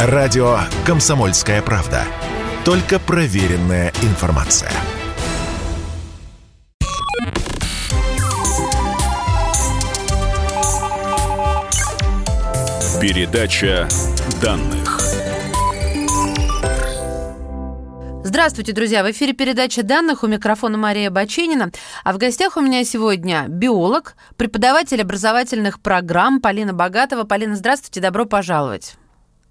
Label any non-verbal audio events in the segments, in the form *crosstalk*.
Радио «Комсомольская правда». Только проверенная информация. Передача данных. Здравствуйте, друзья! В эфире передача данных у микрофона Мария Баченина. А в гостях у меня сегодня биолог, преподаватель образовательных программ Полина Богатова. Полина, здравствуйте, добро пожаловать.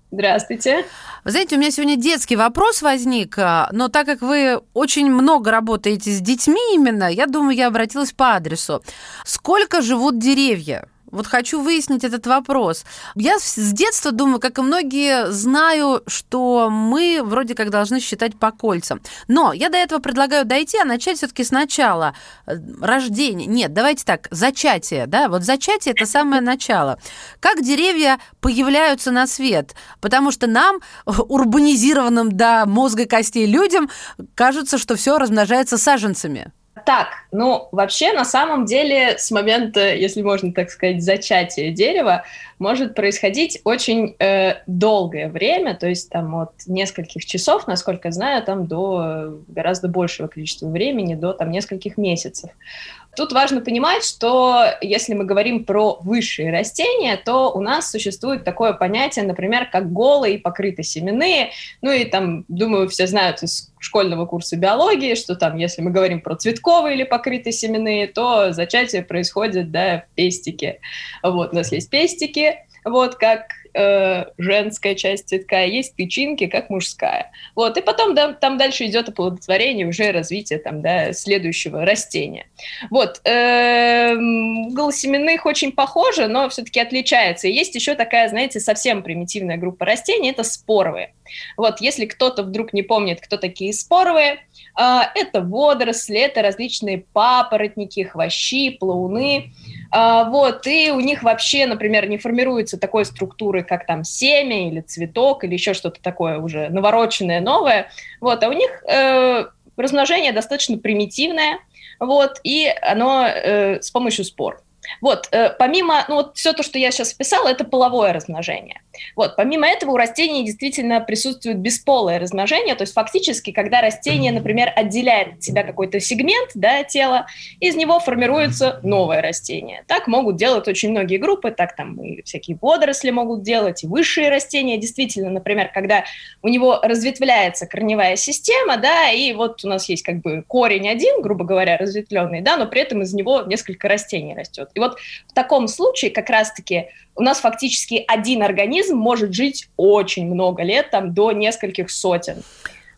Здравствуйте. Вы знаете, у меня сегодня детский вопрос возник, а, но так как вы очень много работаете с детьми именно, я думаю, я обратилась по адресу. Сколько живут деревья? Вот хочу выяснить этот вопрос. Я с детства думаю, как и многие, знаю, что мы вроде как должны считать по кольцам. Но я до этого предлагаю дойти, а начать все-таки сначала. Э, рождение. Нет, давайте так, зачатие. Да? Вот зачатие – это самое начало. Как деревья появляются на свет? Потому что нам, урбанизированным до мозга костей людям, кажется, что все размножается саженцами. Так, ну, вообще, на самом деле, с момента, если можно так сказать, зачатия дерева, может происходить очень э, долгое время, то есть там от нескольких часов, насколько знаю, там до гораздо большего количества времени, до там нескольких месяцев. Тут важно понимать, что если мы говорим про высшие растения, то у нас существует такое понятие, например, как голые и покрытые семенные. Ну и там, думаю, все знают из школьного курса биологии, что там, если мы говорим про цветковые или покрытые семенные, то зачатие происходит, да, в пестике. Вот, у нас есть пестики, вот как э, женская часть цветка, есть тычинки, как мужская. Вот, и потом да, там дальше идет оплодотворение, уже развитие там, да, следующего растения. Вот, э, голосеменных очень похоже, но все-таки отличается. Есть еще такая, знаете, совсем примитивная группа растений, это споровые. Вот, если кто-то вдруг не помнит, кто такие споровые, э, это водоросли, это различные папоротники, хвощи, плауны, а, вот, и у них вообще, например, не формируется такой структуры, как там семя или цветок или еще что-то такое уже навороченное, новое. Вот, а у них э, размножение достаточно примитивное, вот, и оно э, с помощью спор. Вот, э, помимо, ну вот все то, что я сейчас описала, это половое размножение. Вот, помимо этого у растений действительно присутствует бесполое размножение, то есть фактически, когда растение, например, отделяет от себя какой-то сегмент да, тела, из него формируется новое растение. Так могут делать очень многие группы, так там и всякие водоросли могут делать, и высшие растения. Действительно, например, когда у него разветвляется корневая система, да, и вот у нас есть как бы корень один, грубо говоря, разветвленный, да, но при этом из него несколько растений растет. И вот в таком случае как раз-таки у нас фактически один организм может жить очень много лет, там до нескольких сотен.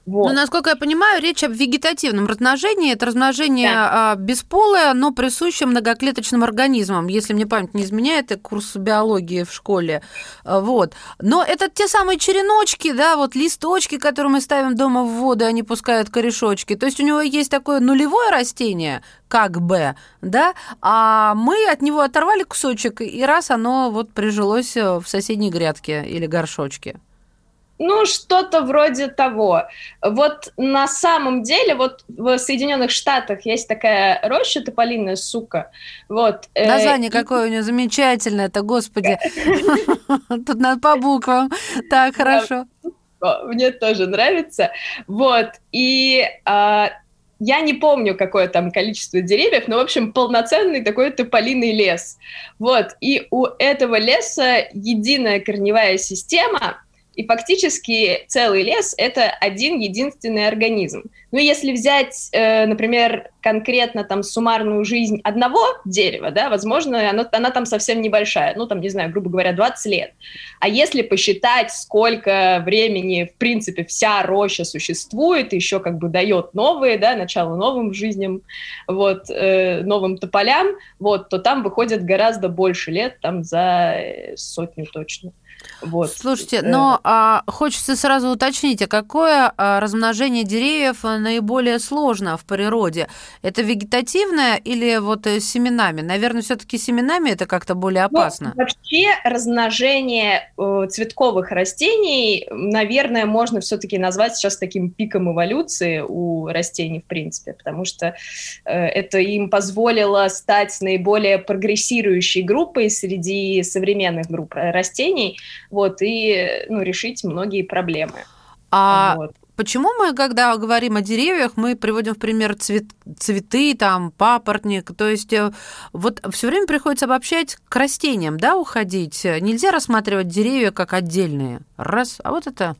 Вот. Ну, насколько я понимаю, речь об вегетативном размножении. Это размножение да. бесполое, но присуще многоклеточным организмам. Если мне память не изменяет, это курс биологии в школе. А, вот. Но это те самые череночки, да, вот листочки, которые мы ставим дома в воду, они пускают корешочки. То есть у него есть такое нулевое растение, как бы, да, а мы от него оторвали кусочек, и раз оно вот прижилось в соседней грядке или горшочке. Ну, что-то вроде того. Вот на самом деле, вот в Соединенных Штатах есть такая роща тополиная сука. Вот. Э, Название какое у нее замечательное, это, господи. *laughs* Тут надо по буквам. Так, хорошо. Мне тоже нравится. Вот. И а, я не помню, какое там количество деревьев, но, в общем, полноценный такой тополиный лес. Вот, и у этого леса единая корневая система, и фактически целый лес — это один единственный организм. Ну, если взять, э, например, конкретно там суммарную жизнь одного дерева, да, возможно, оно, она там совсем небольшая, ну, там, не знаю, грубо говоря, 20 лет. А если посчитать, сколько времени, в принципе, вся роща существует, еще как бы дает новые, да, начало новым жизням, вот, э, новым тополям, вот, то там выходит гораздо больше лет, там за э, сотню точно. Вот. Слушайте, э, но а, хочется сразу уточнить, а какое а, размножение деревьев наиболее сложно в природе? Это вегетативное или вот э, семенами? Наверное, все-таки семенами это как-то более ну, опасно. Ну, вообще размножение э, цветковых растений, наверное, можно все-таки назвать сейчас таким пиком эволюции у растений, в принципе, потому что э, это им позволило стать наиболее прогрессирующей группой среди современных групп растений. Вот, и ну, решить многие проблемы. А вот. Почему мы, когда говорим о деревьях, мы приводим в пример цвет, цветы, там, папоротник? То есть э, вот все время приходится обобщать к растениям, да, уходить. Нельзя рассматривать деревья как отдельные. Раз, а вот это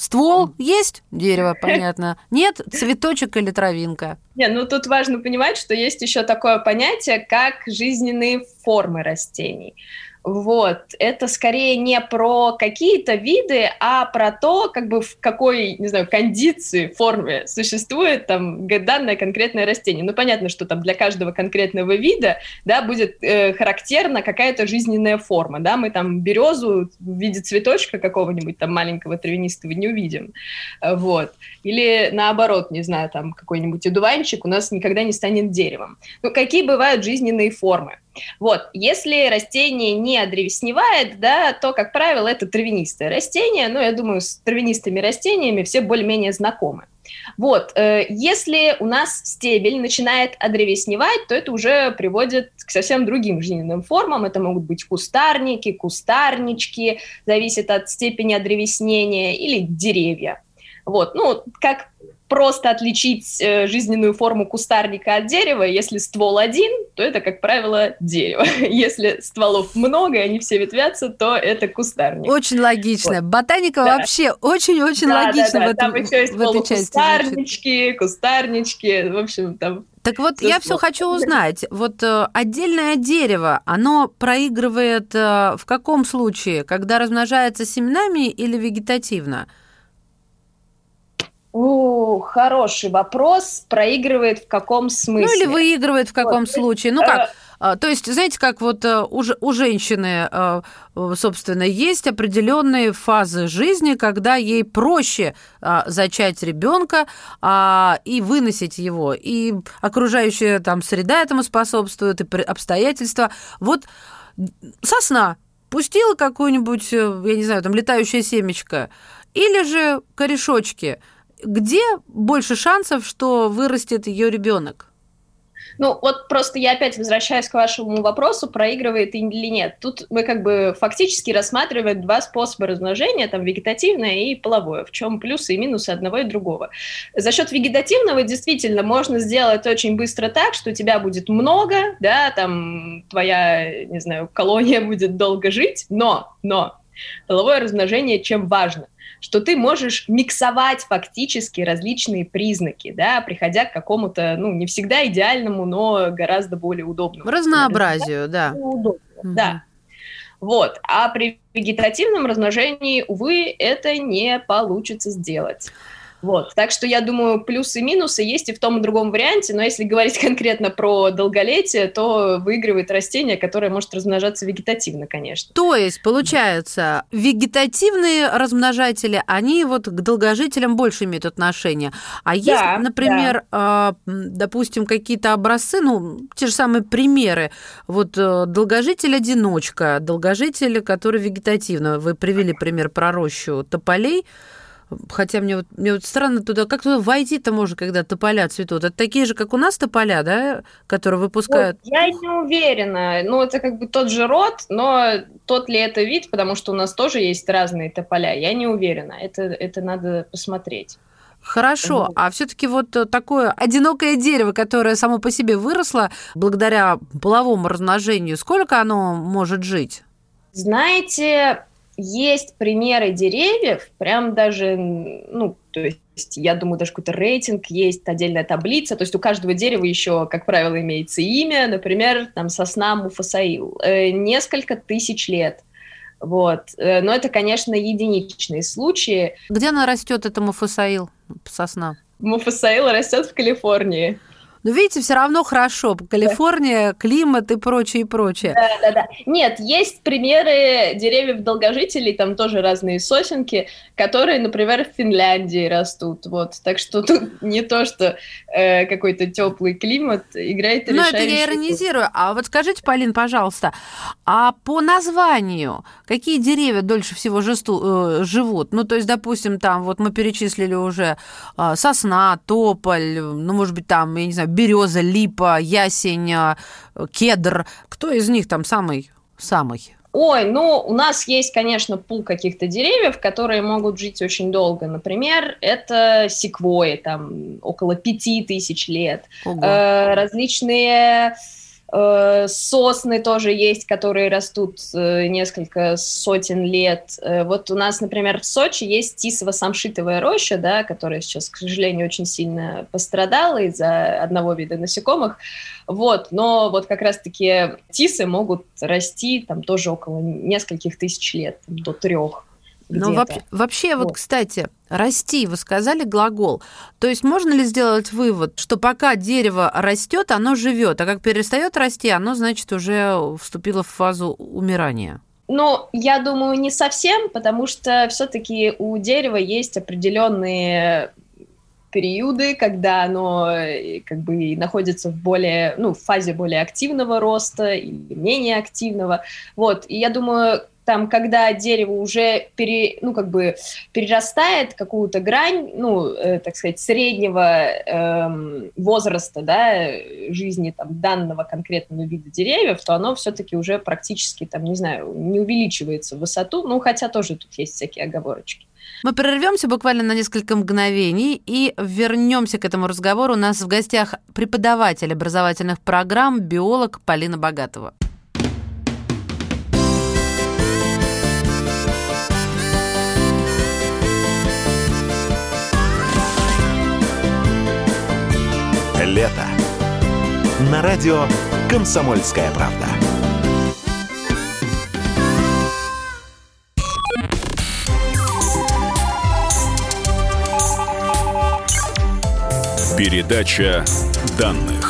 Ствол есть, дерево, *laughs* понятно. Нет, цветочек или травинка. Не, ну тут важно понимать, что есть еще такое понятие, как жизненные формы растений. Вот, это скорее не про какие-то виды, а про то, как бы в какой, не знаю, кондиции, форме существует там данное конкретное растение. Ну, понятно, что там для каждого конкретного вида, да, будет э, характерна какая-то жизненная форма, да, мы там березу в виде цветочка какого-нибудь там маленького травянистого не увидим, вот. Или наоборот, не знаю, там какой-нибудь одуванчик у нас никогда не станет деревом. Ну, какие бывают жизненные формы? Вот, если растение не одревесневает, да, то, как правило, это травянистое растение, но я думаю, с травянистыми растениями все более-менее знакомы. Вот, э, если у нас стебель начинает одревесневать, то это уже приводит к совсем другим жизненным формам. Это могут быть кустарники, кустарнички, зависит от степени одревеснения, или деревья. Вот, ну, как просто отличить э, жизненную форму кустарника от дерева. Если ствол один, то это, как правило, дерево. *laughs* Если стволов много, и они все ветвятся, то это кустарник. Очень логично. Вот. Ботаника да. вообще очень-очень да, логично да, да. в, этом, там еще есть в этой части. Кустарнички, кустарнички, в общем, там так вот, все я все хочу *laughs* узнать. Вот э, отдельное дерево, оно проигрывает э, в каком случае? Когда размножается семенами или вегетативно? О, хороший вопрос. Проигрывает в каком смысле? Ну или выигрывает в каком вот. случае? Ну как? А, то есть, знаете, как вот э, у, женщины, э, собственно, есть определенные фазы жизни, когда ей проще а, зачать ребенка а, и выносить его, и окружающая там среда этому способствует, и обстоятельства. Вот сосна пустила какую-нибудь, э, я не знаю, там летающее семечко, или же корешочки – где больше шансов, что вырастет ее ребенок? Ну, вот просто я опять возвращаюсь к вашему вопросу, проигрывает или нет. Тут мы как бы фактически рассматриваем два способа размножения, там, вегетативное и половое, в чем плюсы и минусы одного и другого. За счет вегетативного действительно можно сделать очень быстро так, что тебя будет много, да, там, твоя, не знаю, колония *laughs* будет долго жить, но, но, половое размножение чем важно – что ты можешь миксовать фактически различные признаки, да, приходя к какому-то, ну, не всегда идеальному, но гораздо более удобному. Разнообразию, да. Удобно, угу. да. Вот. А при вегетативном размножении, увы, это не получится сделать. Вот. Так что я думаю, плюсы и минусы есть и в том и другом варианте, но если говорить *laughs* конкретно про долголетие, то выигрывает растение, которое может размножаться вегетативно, конечно. То есть, получается, вегетативные размножатели, они вот к долгожителям больше имеют отношение. А да, например, да. допустим, какие-то образцы, ну, те же самые примеры, вот э, долгожитель-одиночка, долгожитель, который вегетативно, вы привели пример про рощу тополей, Хотя мне вот, мне вот странно туда, как туда войти-то можно, когда тополя цветут? Это такие же, как у нас тополя, да, которые выпускают? Вот, я не уверена. Ну, это как бы тот же род, но тот ли это вид, потому что у нас тоже есть разные тополя, я не уверена. Это, это надо посмотреть. Хорошо, угу. а все-таки вот такое одинокое дерево, которое само по себе выросло благодаря половому размножению, сколько оно может жить? Знаете, есть примеры деревьев, прям даже, ну, то есть, я думаю, даже какой-то рейтинг есть, отдельная таблица, то есть у каждого дерева еще, как правило, имеется имя, например, там сосна муфасаил, э, несколько тысяч лет. Вот. Э, но это, конечно, единичные случаи. Где она растет, эта муфасаил, сосна? Муфасаил растет в Калифорнии. Но видите, все равно хорошо. Калифорния, климат и прочее, и прочее. Да, да, да. Нет, есть примеры деревьев долгожителей, там тоже разные сосенки, которые, например, в Финляндии растут. Вот. Так что тут не то, что э, какой-то теплый климат играет Ну, это я иронизирую. А вот скажите, Полин, пожалуйста, а по названию какие деревья дольше всего жесту, э, живут? Ну, то есть, допустим, там вот мы перечислили уже э, сосна, тополь, ну, может быть, там, я не знаю, береза, липа, ясень, э, кедр. Кто из них там самый самый? Ой, ну, у нас есть, конечно, пул каких-то деревьев, которые могут жить очень долго. Например, это секвои, там, около пяти тысяч лет. Э, различные Э, сосны тоже есть, которые растут э, несколько сотен лет. Э, вот у нас, например, в Сочи есть тисово-самшитовая роща, да, которая сейчас, к сожалению, очень сильно пострадала из-за одного вида насекомых. Вот, но вот как раз-таки тисы могут расти там тоже около нескольких тысяч лет, там, до трех. Ну, вообще, вообще вот, кстати, расти, вы сказали глагол. То есть можно ли сделать вывод, что пока дерево растет, оно живет, а как перестает расти, оно, значит, уже вступило в фазу умирания? Ну, я думаю, не совсем, потому что все-таки у дерева есть определенные периоды, когда оно э, как бы находится в более, ну, в фазе более активного роста или менее активного. Вот, и я думаю, там, когда дерево уже пере, ну, как бы перерастает какую-то грань, ну, э, так сказать, среднего э, возраста, да, жизни там, данного конкретного вида деревьев, то оно все-таки уже практически, там, не знаю, не увеличивается в высоту, ну, хотя тоже тут есть всякие оговорочки. Мы прервемся буквально на несколько мгновений и вернемся к этому разговору. У нас в гостях преподаватель образовательных программ, биолог Полина Богатова. Лето. На радио «Комсомольская правда». Передача данных.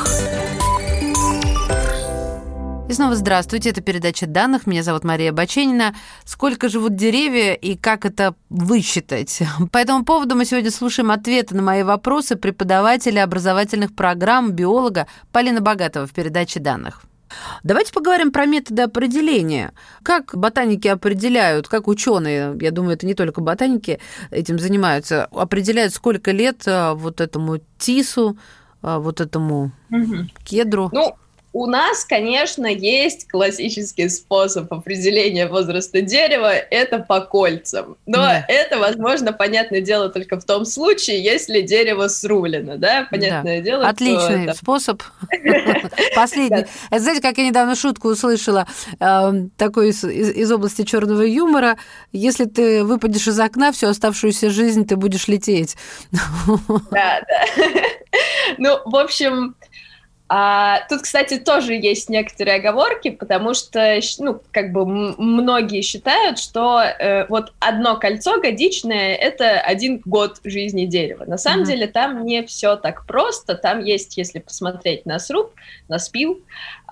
И снова здравствуйте, это передача данных. Меня зовут Мария Баченина. Сколько живут деревья и как это высчитать? По этому поводу мы сегодня слушаем ответы на мои вопросы преподавателя образовательных программ, биолога Полина Богатова в передаче данных. Давайте поговорим про методы определения. Как ботаники определяют, как ученые, я думаю, это не только ботаники этим занимаются, определяют, сколько лет а, вот этому тису, а, вот этому угу. кедру? Ну, у нас, конечно, есть классический способ определения возраста дерева, это по кольцам. Но да. это, возможно, понятное дело только в том случае, если дерево срулено, да, понятное *laughs* да. дело. Отличный что, способ. Последний. Знаете, как я недавно шутку услышала, эм, такой из области черного юмора, если ты выпадешь из окна, всю оставшуюся жизнь ты будешь лететь. Да, да. *laughs* Ну, в общем, а, тут, кстати, тоже есть некоторые оговорки, потому что, ну, как бы многие считают, что э, вот одно кольцо годичное — это один год жизни дерева. На самом mm-hmm. деле там не все так просто. Там есть, если посмотреть на сруб, на спил,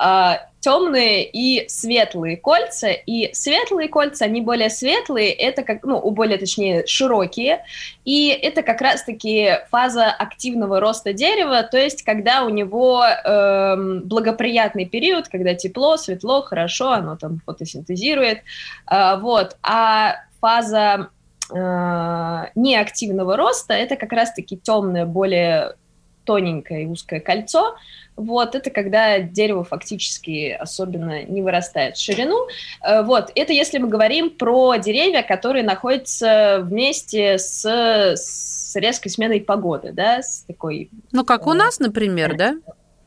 э, темные и светлые кольца, и светлые кольца, они более светлые, это как, ну, более, точнее, широкие, и это как раз-таки фаза активного роста дерева, то есть когда у него эм, благоприятный период, когда тепло, светло, хорошо, оно там фотосинтезирует, э, вот, а фаза э, неактивного роста это как раз-таки темное, более тоненькое и узкое кольцо, вот, это когда дерево фактически особенно не вырастает в ширину. Э, вот, это если мы говорим про деревья, которые находятся вместе с, с резкой сменой погоды, да, с такой... Ну, как у э, нас, например, да?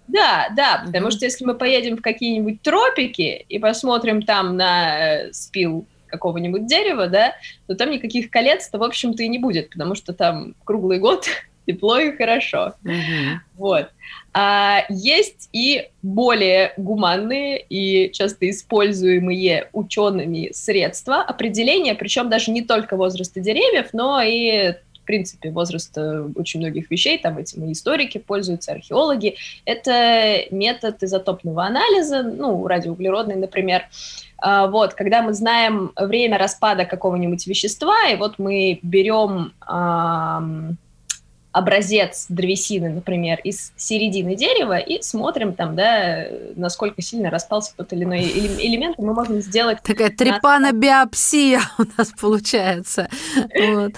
Да, да, потому mm-hmm. что если мы поедем в какие-нибудь тропики и посмотрим там на э, спил какого-нибудь дерева, да, то там никаких колец-то, в общем-то, и не будет, потому что там круглый год тепло и хорошо. Mm-hmm. Вот. А есть и более гуманные и часто используемые учеными средства определения, причем даже не только возраста деревьев, но и в принципе, возраста очень многих вещей, там этим и историки пользуются, археологи. Это метод изотопного анализа, ну, радиоуглеродный, например, а, вот, когда мы знаем время распада какого-нибудь вещества, и вот мы берем образец древесины, например, из середины дерева и смотрим там, да, насколько сильно распался тот или иной *laughs* элемент, мы можем сделать... Такая трепанобиопсия *laughs* у нас получается. Вот.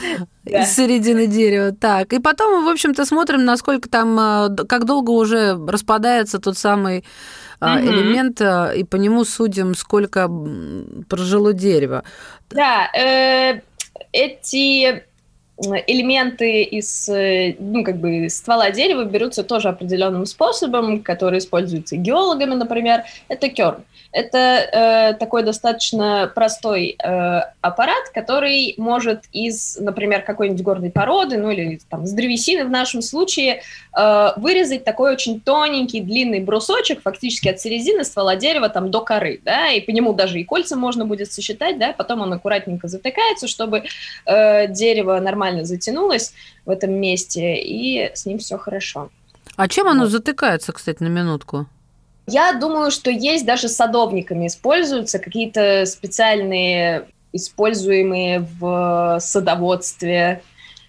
Да. из середины дерева. Так, и потом мы, в общем-то, смотрим, насколько там, а, как долго уже распадается тот самый угу. элемент, а, и по нему судим, сколько прожило дерево. Да, э, эти элементы из, э, ну, как бы, ствола дерева берутся тоже определенным способом, который используется геологами, например, это керн. Это э, такой достаточно простой э, аппарат, который может из, например, какой-нибудь горной породы, ну или там с древесины в нашем случае, э, вырезать такой очень тоненький длинный брусочек, фактически от середины ствола дерева там до коры, да, и по нему даже и кольца можно будет сосчитать, да, потом он аккуратненько затыкается, чтобы э, дерево нормально затянулось в этом месте, и с ним все хорошо. А чем оно вот. затыкается, кстати, на минутку? Я думаю, что есть даже садовниками используются какие-то специальные, используемые в садоводстве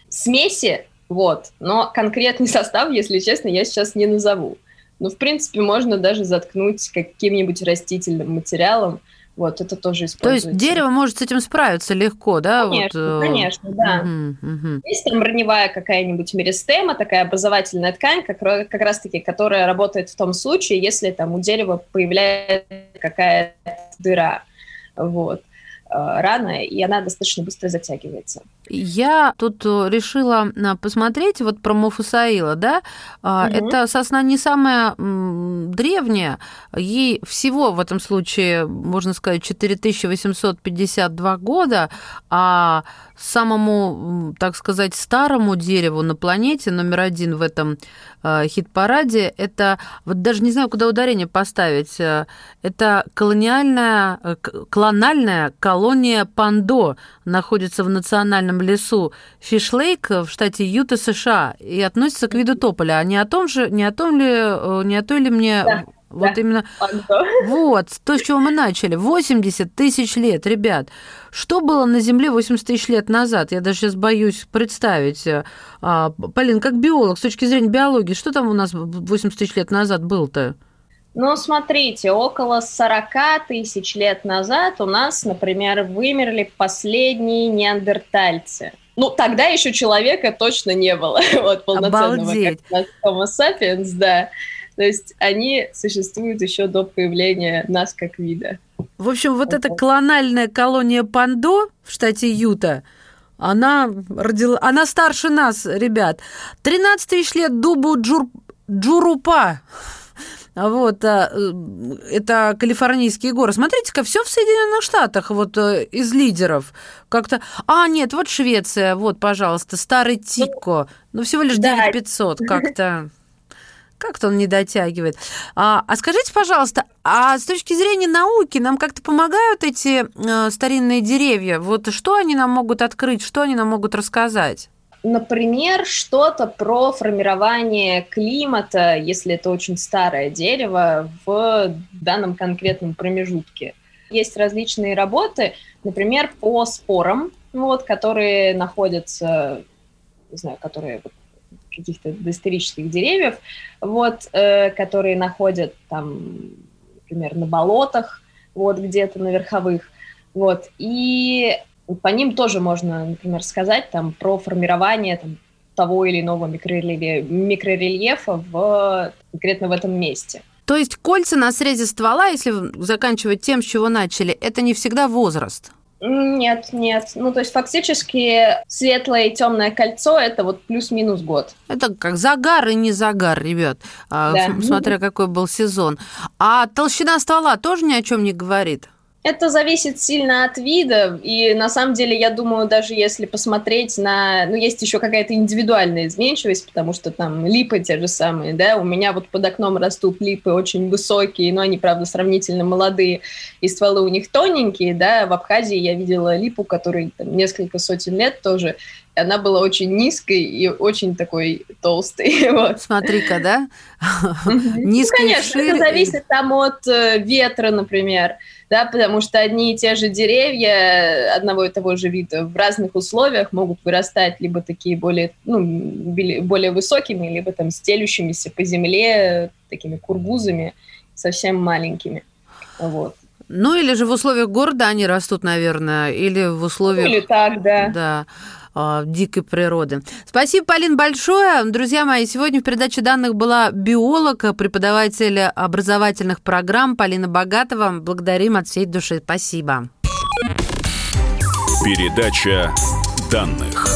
смеси, вот. Но конкретный состав, если честно, я сейчас не назову. Но, в принципе, можно даже заткнуть каким-нибудь растительным материалом, вот, это тоже используется. То есть дерево может с этим справиться легко, да? Конечно, вот, э, конечно, да. Угу, угу. Есть там раневая какая-нибудь меристема, такая образовательная ткань, как, как раз-таки, которая работает в том случае, если там у дерева появляется какая-то дыра. Вот. Э, рано, и она достаточно быстро затягивается. Я тут э, решила э, посмотреть вот про Мофусаила, да, угу. это сосна не самая древняя, ей всего в этом случае, можно сказать, 4852 года, а самому, так сказать, старому дереву на планете, номер один в этом хит-параде, это, вот даже не знаю, куда ударение поставить, это колониальная, клональная колония Пандо, находится в национальном лесу Фишлейк в штате Юта, США, и относится к виду тополя. А не о том же, не о том ли, э, не о той ли мне да. Вот да. именно. *laughs* Вот, то, с чего мы начали. 80 тысяч лет, ребят. Что было на Земле 80 тысяч лет назад? Я даже сейчас боюсь представить. А, Полин, как биолог, с точки зрения биологии, что там у нас 80 тысяч лет назад было-то? Ну, смотрите, около 40 тысяч лет назад у нас, например, вымерли последние неандертальцы. Ну, тогда еще человека точно не было, *laughs* вот, полноценного, Обалдеть. как Homo sapiens, да. То есть они существуют еще до появления нас как вида. В общем, вот эта клональная колония Пандо в штате Юта, она родила... Она старше нас, ребят. 13 тысяч лет дубу Джур... Джурупа. Вот, а, э, это калифорнийские горы. Смотрите-ка, все в Соединенных Штатах, вот э, из лидеров. Как-то, а, нет, вот Швеция, вот, пожалуйста, старый Тикко. Ну, всего лишь 9500, *laughs* как-то... Как-то он не дотягивает. А, а скажите, пожалуйста, а с точки зрения науки нам как-то помогают эти э, старинные деревья? Вот что они нам могут открыть, что они нам могут рассказать? Например, что-то про формирование климата, если это очень старое дерево, в данном конкретном промежутке. Есть различные работы, например, по спорам, вот, которые находятся, не знаю, которые каких-то доисторических деревьев, вот, э, которые находят там, например, на болотах, вот где-то на верховых, вот, и по ним тоже можно, например, сказать там, про формирование там, того или иного микрорельефа, микрорельефа в, конкретно в этом месте. То есть кольца на срезе ствола, если заканчивать тем, с чего начали, это не всегда возраст? Нет, нет. Ну, то есть фактически светлое и темное кольцо это вот плюс-минус год. Это как загар и не загар, ребят, а, да. смотря какой был сезон. А толщина ствола тоже ни о чем не говорит? Это зависит сильно от вида, и на самом деле, я думаю, даже если посмотреть на... Ну, есть еще какая-то индивидуальная изменчивость, потому что там липы те же самые, да, у меня вот под окном растут липы очень высокие, но они, правда, сравнительно молодые, и стволы у них тоненькие, да, в Абхазии я видела липу, которой там, несколько сотен лет тоже, она была очень низкой и очень такой толстой. *laughs* Вот. Смотри-ка, да? *laughs* Низкой ну, конечно, это зависит там от э, ветра, например, да, потому что одни и те же деревья одного и того же вида в разных условиях могут вырастать либо такие более, ну, более высокими, либо там стелющимися по земле, такими кургузами, совсем маленькими. Вот. Ну, или же в условиях города они растут, наверное, или в условиях... Или так, да. Да а, дикой природы. Спасибо, Полин, большое. Друзья мои, сегодня в передаче данных была биолог, преподаватель образовательных программ Полина Богатова. Благодарим от всей души. Спасибо. Передача данных.